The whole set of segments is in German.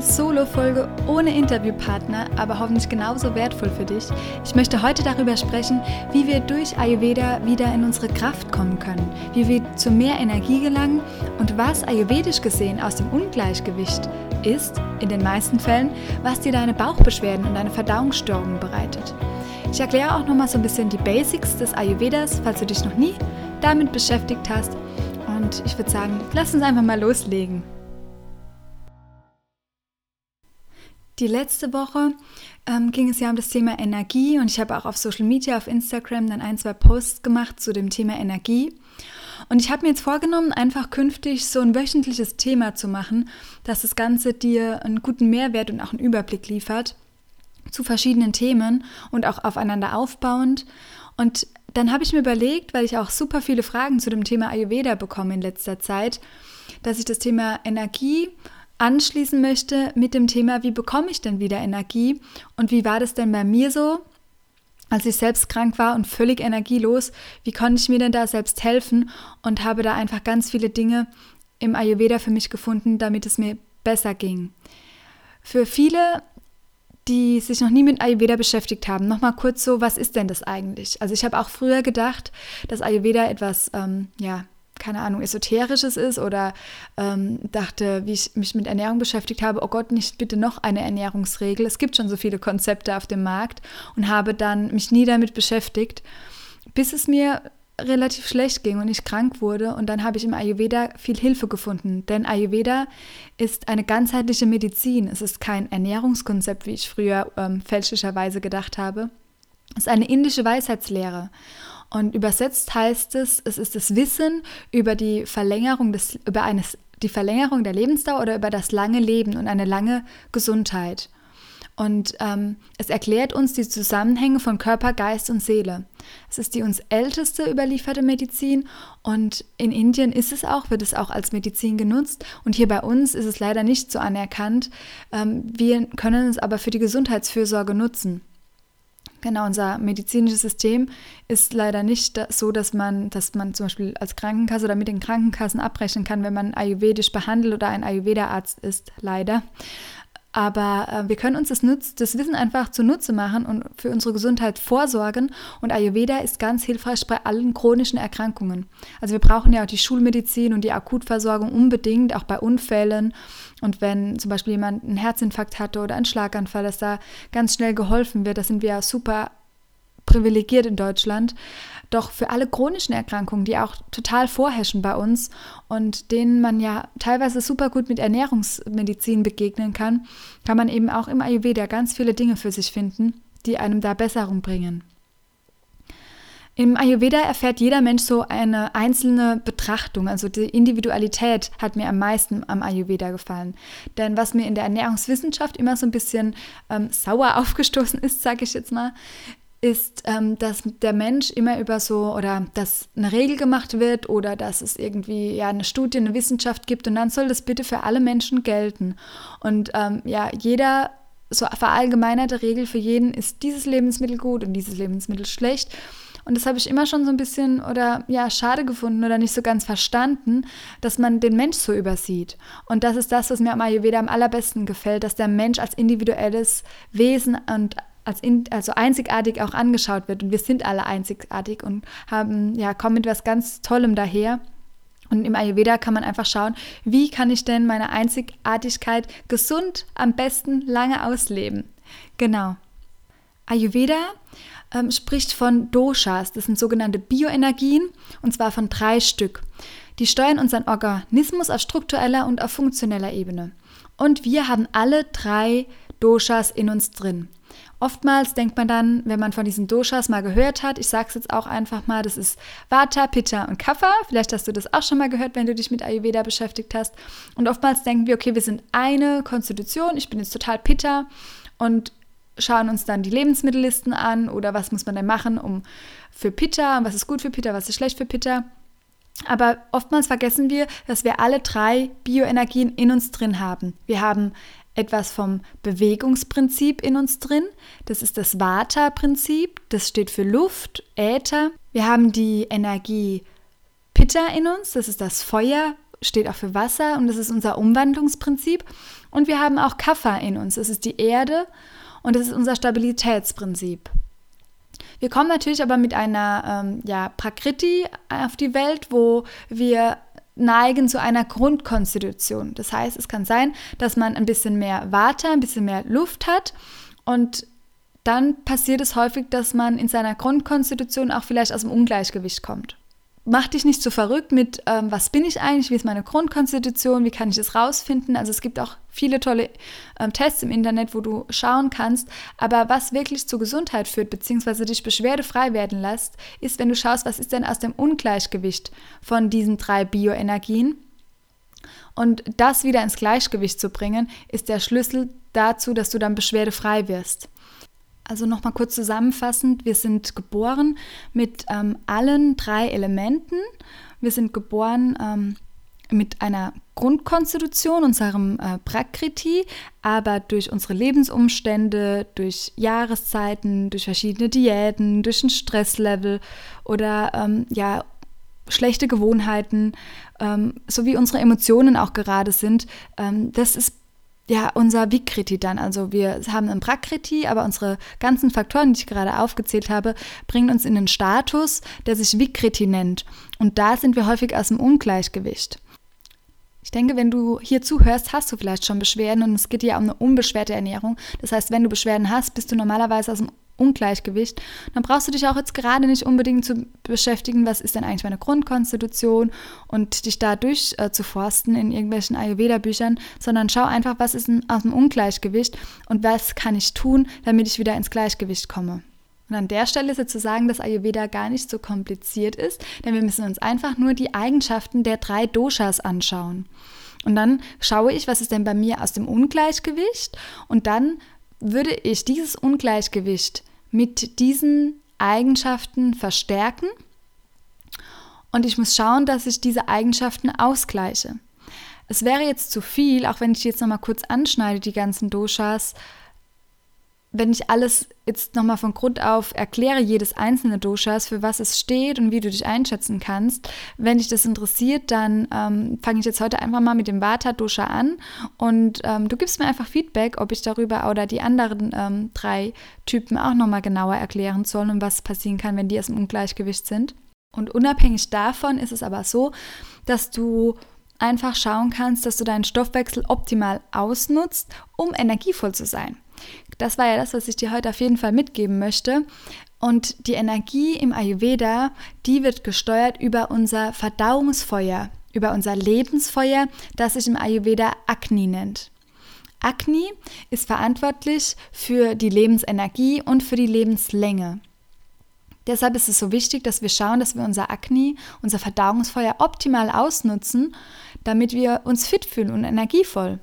Eine Solo-Folge ohne Interviewpartner, aber hoffentlich genauso wertvoll für dich. Ich möchte heute darüber sprechen, wie wir durch Ayurveda wieder in unsere Kraft kommen können, wie wir zu mehr Energie gelangen und was ayurvedisch gesehen aus dem Ungleichgewicht ist, in den meisten Fällen, was dir deine Bauchbeschwerden und deine Verdauungsstörungen bereitet. Ich erkläre auch nochmal so ein bisschen die Basics des Ayurvedas, falls du dich noch nie damit beschäftigt hast. Und ich würde sagen, lass uns einfach mal loslegen. Die letzte Woche ähm, ging es ja um das Thema Energie und ich habe auch auf Social Media, auf Instagram dann ein, zwei Posts gemacht zu dem Thema Energie. Und ich habe mir jetzt vorgenommen, einfach künftig so ein wöchentliches Thema zu machen, dass das Ganze dir einen guten Mehrwert und auch einen Überblick liefert zu verschiedenen Themen und auch aufeinander aufbauend. Und dann habe ich mir überlegt, weil ich auch super viele Fragen zu dem Thema Ayurveda bekomme in letzter Zeit, dass ich das Thema Energie anschließen möchte mit dem Thema, wie bekomme ich denn wieder Energie und wie war das denn bei mir so, als ich selbst krank war und völlig energielos, wie konnte ich mir denn da selbst helfen und habe da einfach ganz viele Dinge im Ayurveda für mich gefunden, damit es mir besser ging. Für viele, die sich noch nie mit Ayurveda beschäftigt haben, nochmal kurz so, was ist denn das eigentlich? Also ich habe auch früher gedacht, dass Ayurveda etwas, ähm, ja, keine Ahnung, Esoterisches ist oder ähm, dachte, wie ich mich mit Ernährung beschäftigt habe, oh Gott, nicht bitte noch eine Ernährungsregel. Es gibt schon so viele Konzepte auf dem Markt und habe dann mich nie damit beschäftigt, bis es mir relativ schlecht ging und ich krank wurde. Und dann habe ich im Ayurveda viel Hilfe gefunden. Denn Ayurveda ist eine ganzheitliche Medizin. Es ist kein Ernährungskonzept, wie ich früher ähm, fälschlicherweise gedacht habe. Es ist eine indische Weisheitslehre. Und übersetzt heißt es, es ist das Wissen über die Verlängerung des, über eines, die Verlängerung der Lebensdauer oder über das lange Leben und eine lange Gesundheit. Und ähm, es erklärt uns die Zusammenhänge von Körper, Geist und Seele. Es ist die uns älteste überlieferte Medizin und in Indien ist es auch, wird es auch als Medizin genutzt und hier bei uns ist es leider nicht so anerkannt. Ähm, wir können es aber für die Gesundheitsfürsorge nutzen. Genau, unser medizinisches System ist leider nicht so, dass man, dass man zum Beispiel als Krankenkasse oder mit den Krankenkassen abrechnen kann, wenn man ayurvedisch behandelt oder ein Ayurveda-Arzt ist, leider. Aber äh, wir können uns das, Nutz, das Wissen einfach zunutze machen und für unsere Gesundheit vorsorgen. Und Ayurveda ist ganz hilfreich bei allen chronischen Erkrankungen. Also wir brauchen ja auch die Schulmedizin und die Akutversorgung unbedingt, auch bei Unfällen. Und wenn zum Beispiel jemand einen Herzinfarkt hatte oder einen Schlaganfall, dass da ganz schnell geholfen wird, da sind wir ja super privilegiert in Deutschland. Doch für alle chronischen Erkrankungen, die auch total vorherrschen bei uns und denen man ja teilweise super gut mit Ernährungsmedizin begegnen kann, kann man eben auch im Ayurveda ganz viele Dinge für sich finden, die einem da Besserung bringen. Im Ayurveda erfährt jeder Mensch so eine einzelne Betrachtung, also die Individualität hat mir am meisten am Ayurveda gefallen. Denn was mir in der Ernährungswissenschaft immer so ein bisschen ähm, sauer aufgestoßen ist, sage ich jetzt mal, ist, ähm, dass der Mensch immer über so oder dass eine Regel gemacht wird oder dass es irgendwie ja eine Studie, eine Wissenschaft gibt und dann soll das bitte für alle Menschen gelten. Und ähm, ja, jeder so verallgemeinerte Regel für jeden ist dieses Lebensmittel gut und dieses Lebensmittel schlecht. Und das habe ich immer schon so ein bisschen oder ja, schade gefunden oder nicht so ganz verstanden, dass man den Mensch so übersieht. Und das ist das, was mir am Ayurveda am allerbesten gefällt, dass der Mensch als individuelles Wesen und als in, also einzigartig auch angeschaut wird. Und wir sind alle einzigartig und haben, ja, kommen mit was ganz Tollem daher. Und im Ayurveda kann man einfach schauen, wie kann ich denn meine Einzigartigkeit gesund am besten lange ausleben. Genau. Ayurveda ähm, spricht von Doshas, das sind sogenannte Bioenergien, und zwar von drei Stück. Die steuern unseren Organismus auf struktureller und auf funktioneller Ebene. Und wir haben alle drei Doshas in uns drin. Oftmals denkt man dann, wenn man von diesen Doshas mal gehört hat, ich sage es jetzt auch einfach mal, das ist Vata, Pitta und Kapha. Vielleicht hast du das auch schon mal gehört, wenn du dich mit Ayurveda beschäftigt hast. Und oftmals denken wir, okay, wir sind eine Konstitution, ich bin jetzt total Pitta und schauen uns dann die Lebensmittellisten an oder was muss man denn machen, um für Pitta, was ist gut für Pitta, was ist schlecht für Pitta. Aber oftmals vergessen wir, dass wir alle drei Bioenergien in uns drin haben. Wir haben etwas vom Bewegungsprinzip in uns drin. Das ist das Vata-Prinzip. Das steht für Luft, Äther. Wir haben die Energie Pitta in uns. Das ist das Feuer, steht auch für Wasser und das ist unser Umwandlungsprinzip. Und wir haben auch Kapha in uns. Das ist die Erde und das ist unser Stabilitätsprinzip. Wir kommen natürlich aber mit einer ähm, ja, Prakriti auf die Welt, wo wir neigen zu einer Grundkonstitution. Das heißt, es kann sein, dass man ein bisschen mehr Water, ein bisschen mehr Luft hat und dann passiert es häufig, dass man in seiner Grundkonstitution auch vielleicht aus dem Ungleichgewicht kommt mach dich nicht so verrückt mit, ähm, was bin ich eigentlich, wie ist meine Grundkonstitution, wie kann ich das rausfinden. Also es gibt auch viele tolle ähm, Tests im Internet, wo du schauen kannst. Aber was wirklich zur Gesundheit führt, beziehungsweise dich beschwerdefrei werden lässt, ist, wenn du schaust, was ist denn aus dem Ungleichgewicht von diesen drei Bioenergien. Und das wieder ins Gleichgewicht zu bringen, ist der Schlüssel dazu, dass du dann beschwerdefrei wirst. Also nochmal kurz zusammenfassend, wir sind geboren mit ähm, allen drei Elementen. Wir sind geboren ähm, mit einer Grundkonstitution, unserem äh, Prakriti, aber durch unsere Lebensumstände, durch Jahreszeiten, durch verschiedene Diäten, durch ein Stresslevel oder ähm, ja, schlechte Gewohnheiten, ähm, so wie unsere Emotionen auch gerade sind, ähm, das ist ja, unser Vikriti dann. Also wir haben ein Prakriti, aber unsere ganzen Faktoren, die ich gerade aufgezählt habe, bringen uns in den Status, der sich Vikriti nennt. Und da sind wir häufig aus dem Ungleichgewicht. Ich denke, wenn du hier zuhörst, hast du vielleicht schon Beschwerden und es geht ja um eine unbeschwerte Ernährung. Das heißt, wenn du Beschwerden hast, bist du normalerweise aus dem Ungleichgewicht, dann brauchst du dich auch jetzt gerade nicht unbedingt zu beschäftigen, was ist denn eigentlich meine Grundkonstitution und dich da durchzuforsten äh, in irgendwelchen Ayurveda-Büchern, sondern schau einfach, was ist aus dem Ungleichgewicht und was kann ich tun, damit ich wieder ins Gleichgewicht komme. Und an der Stelle ist jetzt zu sagen, dass Ayurveda gar nicht so kompliziert ist, denn wir müssen uns einfach nur die Eigenschaften der drei Doshas anschauen. Und dann schaue ich, was ist denn bei mir aus dem Ungleichgewicht und dann würde ich dieses Ungleichgewicht mit diesen Eigenschaften verstärken und ich muss schauen, dass ich diese Eigenschaften ausgleiche. Es wäre jetzt zu viel, auch wenn ich jetzt nochmal kurz anschneide, die ganzen Doshas, wenn ich alles jetzt nochmal von Grund auf erkläre, jedes einzelne Doshas, für was es steht und wie du dich einschätzen kannst, wenn dich das interessiert, dann ähm, fange ich jetzt heute einfach mal mit dem Vata-Dosha an und ähm, du gibst mir einfach Feedback, ob ich darüber oder die anderen ähm, drei Typen auch nochmal genauer erklären soll und was passieren kann, wenn die aus dem Ungleichgewicht sind. Und unabhängig davon ist es aber so, dass du einfach schauen kannst, dass du deinen Stoffwechsel optimal ausnutzt, um energievoll zu sein. Das war ja das, was ich dir heute auf jeden Fall mitgeben möchte. Und die Energie im Ayurveda, die wird gesteuert über unser Verdauungsfeuer, über unser Lebensfeuer, das sich im Ayurveda Agni nennt. Agni ist verantwortlich für die Lebensenergie und für die Lebenslänge. Deshalb ist es so wichtig, dass wir schauen, dass wir unser Agni, unser Verdauungsfeuer optimal ausnutzen, damit wir uns fit fühlen und energievoll.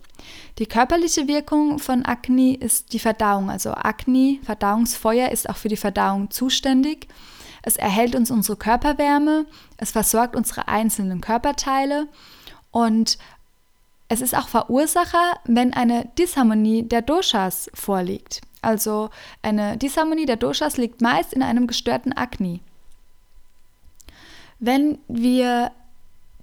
Die körperliche Wirkung von Agni ist die Verdauung. Also Agni, Verdauungsfeuer, ist auch für die Verdauung zuständig. Es erhält uns unsere Körperwärme, es versorgt unsere einzelnen Körperteile und es ist auch Verursacher, wenn eine Disharmonie der Doshas vorliegt. Also eine Disharmonie der Doshas liegt meist in einem gestörten Agni. Wenn wir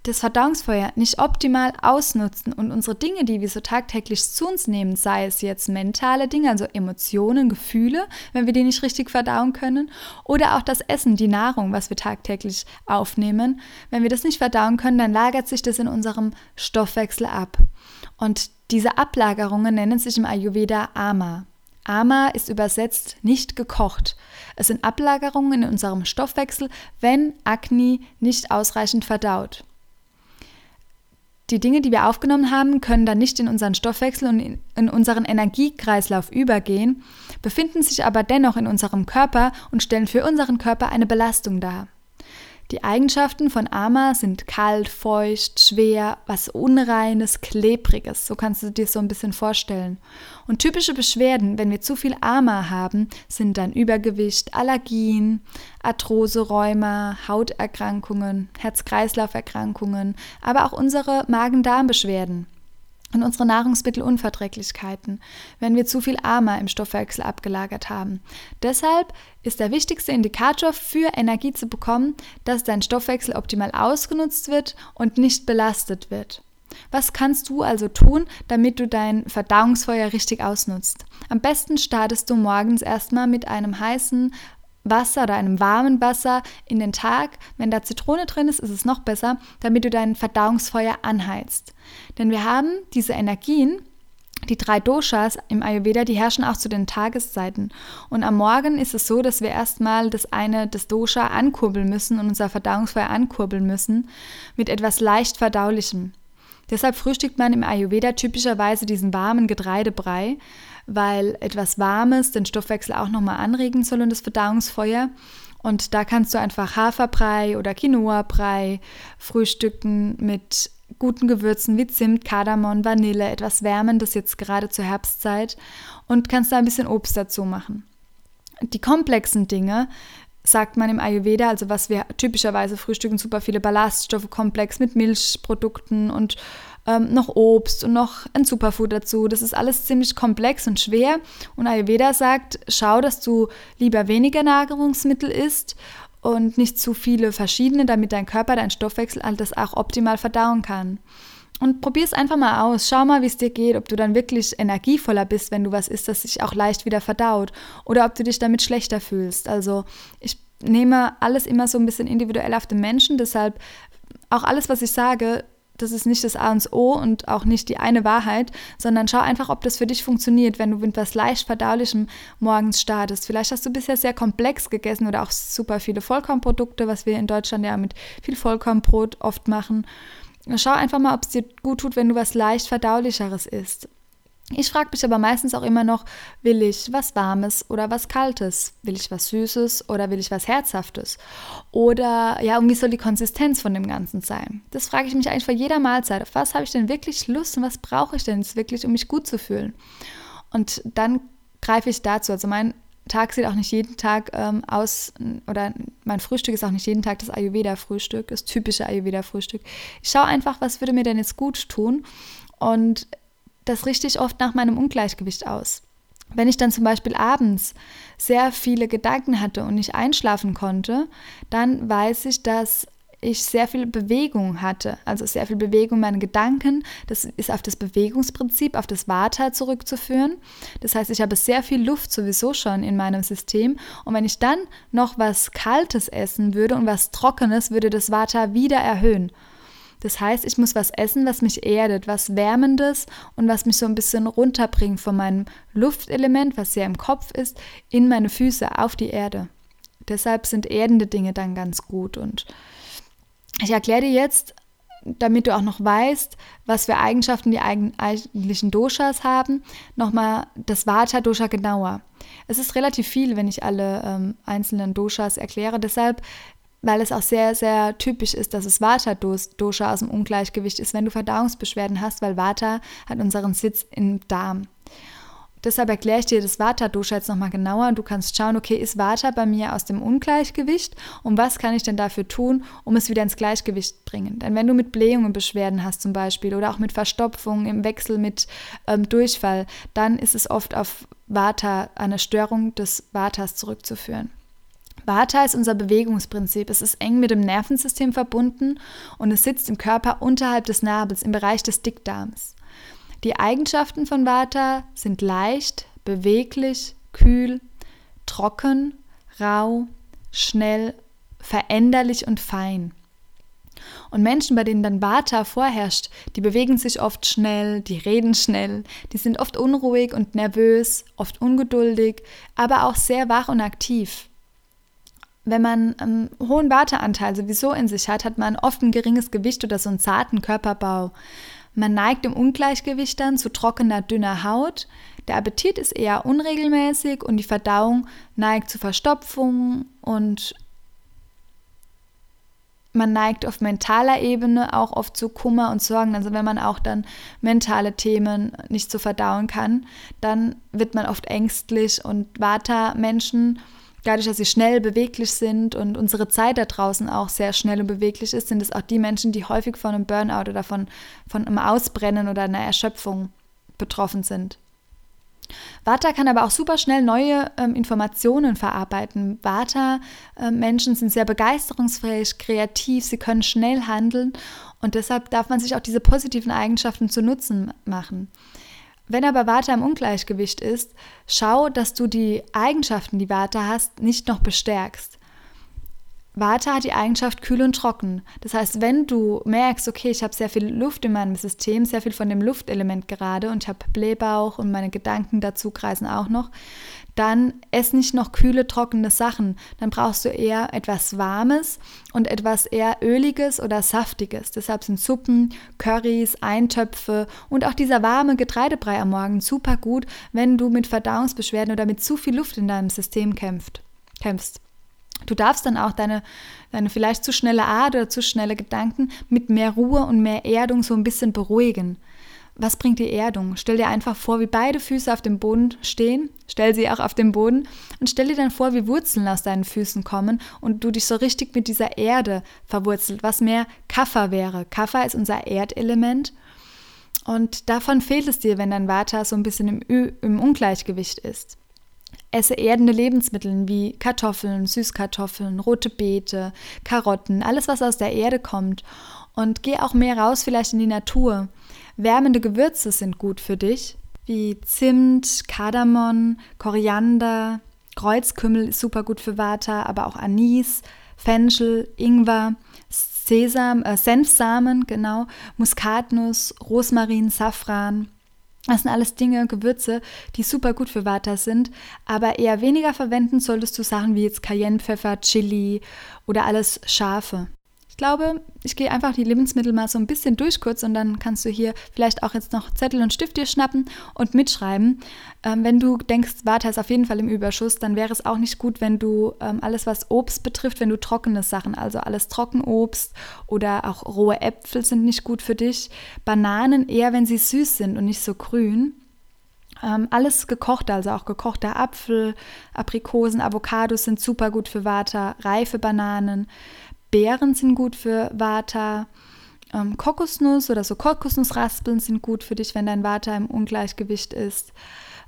das Verdauungsfeuer nicht optimal ausnutzen und unsere Dinge, die wir so tagtäglich zu uns nehmen, sei es jetzt mentale Dinge, also Emotionen, Gefühle, wenn wir die nicht richtig verdauen können, oder auch das Essen, die Nahrung, was wir tagtäglich aufnehmen, wenn wir das nicht verdauen können, dann lagert sich das in unserem Stoffwechsel ab. Und diese Ablagerungen nennen sich im Ayurveda Ama. Ama ist übersetzt nicht gekocht. Es sind Ablagerungen in unserem Stoffwechsel, wenn Agni nicht ausreichend verdaut. die Dinge, die wir aufgenommen haben, können dann nicht in unseren Stoffwechsel und in unseren Energiekreislauf übergehen, befinden sich aber dennoch in unserem Körper und stellen für unseren Körper eine Belastung dar. Die Eigenschaften von Ama sind kalt, feucht, schwer, was Unreines, Klebriges. So kannst du dir so ein bisschen vorstellen. Und typische Beschwerden, wenn wir zu viel Ama haben, sind dann Übergewicht, Allergien, Arthrose, Rheuma, Hauterkrankungen, Herz-Kreislauf-Erkrankungen, aber auch unsere Magen-Darm-Beschwerden und unsere Nahrungsmittelunverträglichkeiten, wenn wir zu viel AMA im Stoffwechsel abgelagert haben. Deshalb ist der wichtigste Indikator für Energie zu bekommen, dass dein Stoffwechsel optimal ausgenutzt wird und nicht belastet wird. Was kannst du also tun, damit du dein Verdauungsfeuer richtig ausnutzt? Am besten startest du morgens erstmal mit einem heißen Wasser oder einem warmen Wasser in den Tag. Wenn da Zitrone drin ist, ist es noch besser, damit du dein Verdauungsfeuer anheizt. Denn wir haben diese Energien, die drei Doshas im Ayurveda, die herrschen auch zu den Tageszeiten. Und am Morgen ist es so, dass wir erstmal das eine, das Dosha ankurbeln müssen und unser Verdauungsfeuer ankurbeln müssen mit etwas leicht verdaulichem. Deshalb frühstückt man im Ayurveda typischerweise diesen warmen Getreidebrei, weil etwas Warmes den Stoffwechsel auch nochmal anregen soll und das Verdauungsfeuer. Und da kannst du einfach Haferbrei oder Quinoa-Brei frühstücken mit guten Gewürzen wie Zimt, Kardamom, Vanille, etwas Wärmendes jetzt gerade zur Herbstzeit und kannst da ein bisschen Obst dazu machen. Die komplexen Dinge sagt man im Ayurveda, also was wir typischerweise frühstücken, super viele Ballaststoffe komplex mit Milchprodukten und ähm, noch Obst und noch ein Superfood dazu. Das ist alles ziemlich komplex und schwer. Und Ayurveda sagt, schau, dass du lieber weniger Nahrungsmittel isst und nicht zu viele verschiedene, damit dein Körper, dein Stoffwechsel all das auch optimal verdauen kann. Und probier es einfach mal aus. Schau mal, wie es dir geht, ob du dann wirklich energievoller bist, wenn du was isst, das sich auch leicht wieder verdaut. Oder ob du dich damit schlechter fühlst. Also ich nehme alles immer so ein bisschen individuell auf den Menschen. Deshalb auch alles, was ich sage, das ist nicht das A und O und auch nicht die eine Wahrheit, sondern schau einfach, ob das für dich funktioniert, wenn du mit was leicht verdaulichem morgens startest. Vielleicht hast du bisher sehr komplex gegessen oder auch super viele Vollkornprodukte, was wir in Deutschland ja mit viel Vollkornbrot oft machen. Schau einfach mal, ob es dir gut tut, wenn du was leicht verdaulicheres isst. Ich frage mich aber meistens auch immer noch, will ich was Warmes oder was Kaltes? Will ich was Süßes oder will ich was Herzhaftes? Oder ja, und wie soll die Konsistenz von dem Ganzen sein? Das frage ich mich eigentlich vor jeder Mahlzeit. Auf was habe ich denn wirklich Lust und was brauche ich denn jetzt wirklich, um mich gut zu fühlen? Und dann greife ich dazu. Also mein Tag sieht auch nicht jeden Tag ähm, aus, oder mein Frühstück ist auch nicht jeden Tag das Ayurveda-Frühstück, das typische Ayurveda-Frühstück. Ich schaue einfach, was würde mir denn jetzt gut tun und das richte ich oft nach meinem Ungleichgewicht aus. Wenn ich dann zum Beispiel abends sehr viele Gedanken hatte und nicht einschlafen konnte, dann weiß ich, dass ich sehr viel Bewegung hatte, also sehr viel Bewegung meine Gedanken. Das ist auf das Bewegungsprinzip, auf das Vata zurückzuführen. Das heißt, ich habe sehr viel Luft sowieso schon in meinem System. Und wenn ich dann noch was Kaltes essen würde und was Trockenes, würde das Vata wieder erhöhen. Das heißt, ich muss was essen, was mich erdet, was Wärmendes und was mich so ein bisschen runterbringt von meinem Luftelement, was ja im Kopf ist, in meine Füße, auf die Erde. Deshalb sind erdende Dinge dann ganz gut. Und ich erkläre dir jetzt, damit du auch noch weißt, was für Eigenschaften die eigentlichen Doshas haben, nochmal das Vata-Dosha genauer. Es ist relativ viel, wenn ich alle ähm, einzelnen Doshas erkläre. Deshalb weil es auch sehr, sehr typisch ist, dass es Vata-Dosha aus dem Ungleichgewicht ist, wenn du Verdauungsbeschwerden hast, weil Vata hat unseren Sitz im Darm. Deshalb erkläre ich dir das Vata-Dosha jetzt nochmal genauer und du kannst schauen, okay, ist Vata bei mir aus dem Ungleichgewicht und was kann ich denn dafür tun, um es wieder ins Gleichgewicht zu bringen? Denn wenn du mit Blähungen Beschwerden hast zum Beispiel oder auch mit Verstopfung im Wechsel mit ähm, Durchfall, dann ist es oft auf Vata, eine Störung des Vatas zurückzuführen. Vata ist unser Bewegungsprinzip. Es ist eng mit dem Nervensystem verbunden und es sitzt im Körper unterhalb des Nabels, im Bereich des Dickdarms. Die Eigenschaften von Vata sind leicht, beweglich, kühl, trocken, rau, schnell, veränderlich und fein. Und Menschen, bei denen dann Vata vorherrscht, die bewegen sich oft schnell, die reden schnell, die sind oft unruhig und nervös, oft ungeduldig, aber auch sehr wach und aktiv. wenn man einen hohen Warteanteil sowieso in sich hat, hat man oft ein geringes Gewicht oder so einen zarten Körperbau. Man neigt im Ungleichgewicht dann zu trockener, dünner Haut. Der Appetit ist eher unregelmäßig und die Verdauung neigt zu Verstopfung und man neigt auf mentaler Ebene auch oft zu Kummer und Sorgen. Also wenn man auch dann mentale Themen nicht so verdauen kann, dann wird man oft ängstlich und Vata-Menschen, dadurch, dass sie schnell beweglich sind und unsere Zeit da draußen auch sehr schnell und beweglich ist, sind es auch die Menschen, die häufig von einem Burnout oder von, von einem Ausbrennen oder einer Erschöpfung betroffen sind. Vata kann aber auch super schnell neue ähm, Informationen verarbeiten. Vata-Menschen äh, sind sehr begeisterungsfähig, kreativ, sie können schnell handeln und deshalb darf man sich auch diese positiven Eigenschaften zu Nutzen machen. Wenn aber Vata im Ungleichgewicht ist, schau, dass du die Eigenschaften, die Vata hast, nicht noch bestärkst. Vata hat die Eigenschaft kühl und trocken. Das heißt, wenn du merkst, okay, ich habe sehr viel Luft in meinem System, sehr viel von dem Luftelement gerade und ich habe Blähbauch und meine Gedanken dazu kreisen auch noch, dann ess nicht noch kühle, trockene Sachen. Dann brauchst du eher etwas Warmes und etwas eher Öliges oder Saftiges. Deshalb sind Suppen, Currys, Eintöpfe und auch dieser warme Getreidebrei am Morgen super gut, wenn du mit Verdauungsbeschwerden oder mit zu viel Luft in deinem System kämpft, kämpfst. Du darfst dann auch deine, deine vielleicht zu schnelle Art oder zu schnelle Gedanken mit mehr Ruhe und mehr Erdung so ein bisschen beruhigen. Was bringt die Erdung? Stell dir einfach vor, wie beide Füße auf dem Boden stehen. Stell sie auch auf dem Boden und stell dir dann vor, wie Wurzeln aus deinen Füßen kommen und du dich so richtig mit dieser Erde verwurzelt, was mehr Kaffer wäre. Kaffer ist unser Erdelement und davon fehlt es dir, wenn dein Vata so ein bisschen im, im Ungleichgewicht ist. Esse erdende Lebensmittel wie Kartoffeln, Süßkartoffeln, rote Beete, Karotten, alles was aus der Erde kommt. Und geh auch mehr raus vielleicht in die Natur. Wärmende Gewürze sind gut für dich, wie Zimt, Kardamom, Koriander, Kreuzkümmel ist super gut für Vata, aber auch Anis, Fenchel, Ingwer, Sesam, äh, Senfsamen, genau, Muskatnuss, Rosmarin, Safran. Das sind alles Dinge, Gewürze, die super gut für Vata sind, aber eher weniger verwenden solltest du Sachen wie jetzt Cayennepfeffer, Chili oder alles Scharfe. Ich glaube, ich gehe einfach die Lebensmittel mal so ein bisschen durch kurz und dann kannst du hier vielleicht auch jetzt noch Zettel und Stift dir schnappen und mitschreiben. Ähm, wenn du denkst, Vata ist auf jeden Fall im Überschuss, dann wäre es auch nicht gut, wenn du ähm, alles, was Obst betrifft, wenn du trockene Sachen, also alles Trockenobst oder auch rohe Äpfel sind nicht gut für dich. Bananen eher, wenn sie süß sind und nicht so grün. Ähm, alles gekocht, also auch gekochter Apfel, Aprikosen, Avocados sind super gut für Vata, reife Bananen. Beeren sind gut für Vata. Ähm, Kokosnuss oder so Kokosnussraspeln sind gut für dich, wenn dein Vata im Ungleichgewicht ist.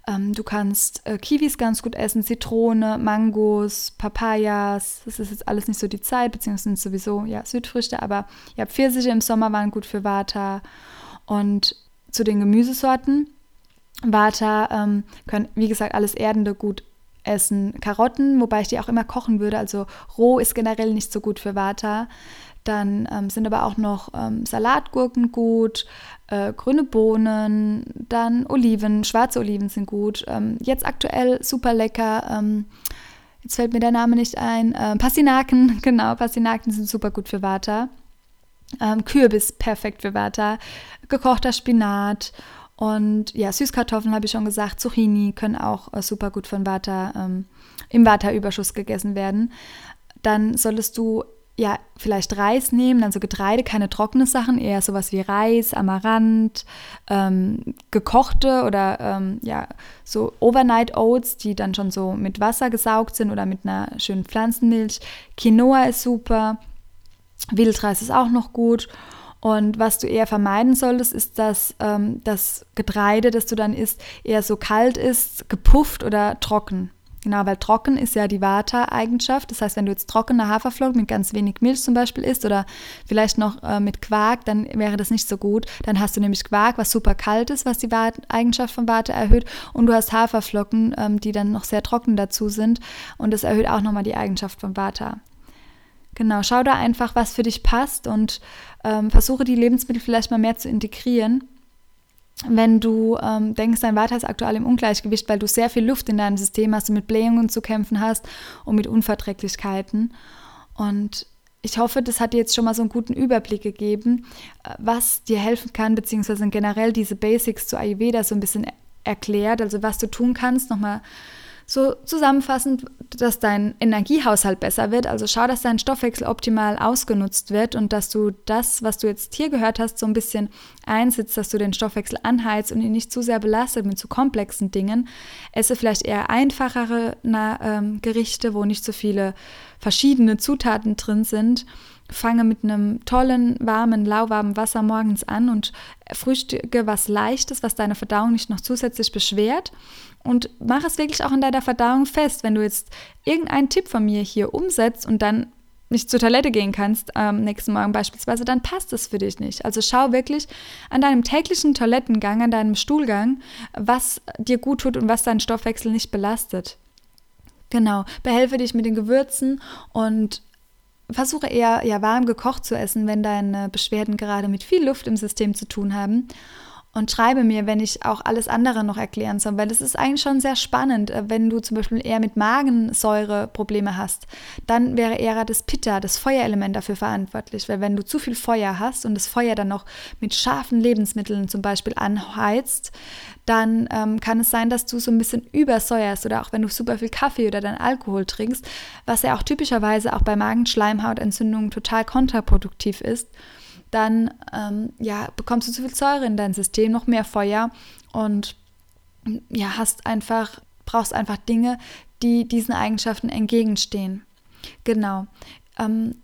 Ähm, du kannst äh, Kiwis ganz gut essen, Zitrone, Mangos, Papayas. Das ist jetzt alles nicht so die Zeit, beziehungsweise sowieso ja, Südfrüchte, aber ja, Pfirsiche im Sommer waren gut für Vata. Und zu den Gemüsesorten. Vata ähm, können, wie gesagt, alles Erdende gut essen Karotten, wobei ich die auch immer kochen würde. Also roh ist generell nicht so gut für Vata. Dann ähm, sind aber auch noch ähm, Salatgurken gut, äh, grüne Bohnen, dann Oliven, schwarze Oliven sind gut. Ähm, jetzt aktuell super lecker. Ähm, jetzt fällt mir der Name nicht ein. Äh, Pastinaken, genau, Pastinaken sind super gut für Vata. Ähm, Kürbis perfekt für Vata. Gekochter Spinat und ja, Süßkartoffeln habe ich schon gesagt, Zucchini können auch äh, super gut von Vata, ähm, im Vata-Überschuss gegessen werden. Dann solltest du ja vielleicht Reis nehmen, also Getreide, keine trockene Sachen, eher sowas wie Reis, Amaranth, ähm, gekochte oder ähm, ja, so Overnight Oats, die dann schon so mit Wasser gesaugt sind oder mit einer schönen Pflanzenmilch. Quinoa ist super, Wildreis ist auch noch gut. Und was du eher vermeiden solltest, ist, dass ähm, das Getreide, das du dann isst, eher so kalt ist, gepufft oder trocken. Genau, weil trocken ist ja die Vata-Eigenschaft. Das heißt, wenn du jetzt trockene Haferflocken mit ganz wenig Milch zum Beispiel isst oder vielleicht noch äh, mit Quark, dann wäre das nicht so gut. Dann hast du nämlich Quark, was super kalt ist, was die Eigenschaft von Vata erhöht. Und du hast Haferflocken, ähm, die dann noch sehr trocken dazu sind. Und das erhöht auch nochmal die Eigenschaft von Vata. Genau, schau da einfach, was für dich passt und ähm, versuche die Lebensmittel vielleicht mal mehr zu integrieren. wenn du ähm, denkst, dein Vata ist aktuell im Ungleichgewicht, weil du sehr viel Luft in deinem System hast und mit Blähungen zu kämpfen hast und mit Unverträglichkeiten. Und ich hoffe, das hat dir jetzt schon mal so einen guten Überblick gegeben, äh, was dir helfen kann, beziehungsweise generell diese Basics zu Ayurveda so ein bisschen erklärt, also was du tun kannst, nochmal so zusammenfassend, dass dein Energiehaushalt besser wird. Also schau, dass dein Stoffwechsel optimal ausgenutzt wird und dass du das, was du jetzt hier gehört hast, so ein bisschen einsetzt, dass du den Stoffwechsel anheizt und ihn nicht zu sehr belastet mit zu komplexen Dingen. Esse vielleicht eher einfachere ähm, Gerichte, wo nicht so viele verschiedene Zutaten drin sind fange mit einem tollen, warmen, lauwarmen Wasser morgens an und frühstücke was Leichtes, was deine Verdauung nicht noch zusätzlich beschwert. Und mach es wirklich auch in deiner Verdauung fest. Wenn du jetzt irgendeinen Tipp von mir hier umsetzt und dann nicht zur Toilette gehen kannst am ähm, nächsten Morgen beispielsweise, dann passt es für dich nicht. Also schau wirklich an deinem täglichen Toilettengang, an deinem Stuhlgang, was dir gut tut und was deinen Stoffwechsel nicht belastet. Genau, behelfe dich mit den Gewürzen und versuche eher ja, warm gekocht zu essen, wenn deine Beschwerden gerade mit viel Luft im System zu tun haben. Und schreibe mir, wenn ich auch alles andere noch erklären soll, weil das ist eigentlich schon sehr spannend. Äh, wenn du zum Beispiel eher mit Magensäure Probleme hast, dann wäre eher das Pitta, das Feuerelement dafür verantwortlich. Weil wenn du zu viel Feuer hast und das Feuer dann noch mit scharfen Lebensmitteln zum Beispiel anheizt, dann ähm, kann es sein, dass du so ein bisschen übersäuerst oder auch wenn du super viel Kaffee oder dann Alkohol trinkst, was ja auch typischerweise auch bei Magenschleimhautentzündungen total kontraproduktiv ist, dann ähm, ja, bekommst du zu viel Säure in dein System, noch mehr Feuer und ja, hast einfach, brauchst einfach Dinge, die diesen Eigenschaften entgegenstehen. Genau. Ähm,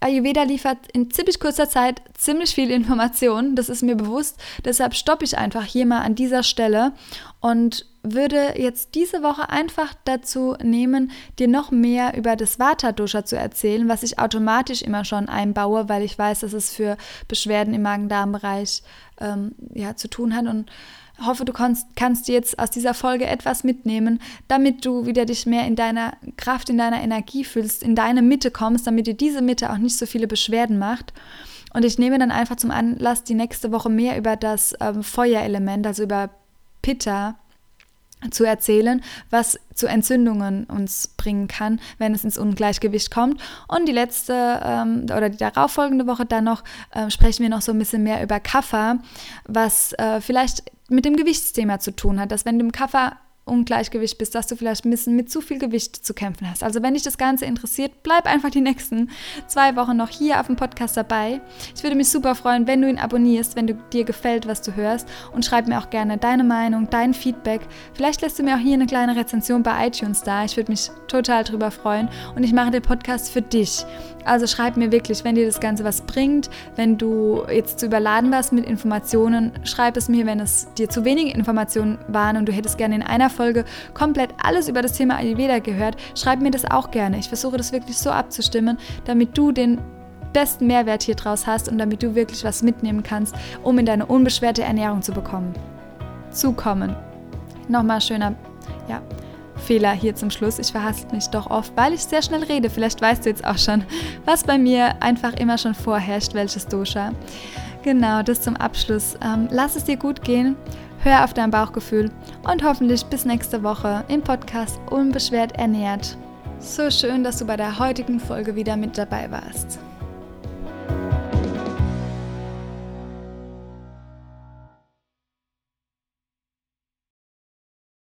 Ayurveda liefert in ziemlich kurzer Zeit ziemlich viel Information, das ist mir bewusst. Deshalb stoppe ich einfach hier mal an dieser Stelle und würde jetzt diese Woche einfach dazu nehmen, dir noch mehr über das Vata-Dosha zu erzählen, was ich automatisch immer schon einbaue, weil ich weiß, dass es für Beschwerden im Magen-Darm-Bereich ähm, ja, zu tun hat und hoffe, du kannst, kannst jetzt aus dieser Folge etwas mitnehmen, damit du wieder dich mehr in deiner Kraft, in deiner Energie fühlst, in deine Mitte kommst, damit dir diese Mitte auch nicht so viele Beschwerden macht. Und ich nehme dann einfach zum Anlass, die nächste Woche mehr über das ähm, Feuerelement, also über Pitta, zu erzählen, was zu Entzündungen uns bringen kann, wenn es ins Ungleichgewicht kommt. Und die letzte ähm, oder die darauffolgende Woche dann noch äh, sprechen wir noch so ein bisschen mehr über Kaffer, was äh, vielleicht mit dem Gewichtsthema zu tun hat, dass wenn du im Kaffer Ungleichgewicht bist, dass du vielleicht ein bisschen mit zu viel Gewicht zu kämpfen hast. Also wenn dich das Ganze interessiert, bleib einfach die nächsten zwei Wochen noch hier auf dem Podcast dabei. Ich würde mich super freuen, wenn du ihn abonnierst, wenn du dir gefällt, was du hörst und schreib mir auch gerne deine Meinung, dein Feedback. Vielleicht lässt du mir auch hier eine kleine Rezension bei iTunes da. Ich würde mich total drüber freuen und ich mache den Podcast für dich. Also schreib mir wirklich, wenn dir das Ganze was bringt, wenn du jetzt zu überladen warst mit Informationen, schreib es mir, wenn es dir zu wenige Informationen waren und du hättest gerne in einer Folge komplett alles über das Thema Ayurveda gehört, schreib mir das auch gerne. Ich versuche das wirklich so abzustimmen, damit du den besten Mehrwert hier draus hast und damit du wirklich was mitnehmen kannst, um in deine unbeschwerte Ernährung zu bekommen. Zukommen. Nochmal schöner, ja, Fehler hier zum Schluss. Ich verhasse mich doch oft, weil ich sehr schnell rede. Vielleicht weißt du jetzt auch schon, was bei mir einfach immer schon vorherrscht, welches Dosha. Genau, das zum Abschluss. Ähm, lass es dir gut gehen. Hör auf dein Bauchgefühl und hoffentlich bis nächste Woche im Podcast Unbeschwert ernährt. So schön, dass du bei der heutigen Folge wieder mit dabei warst.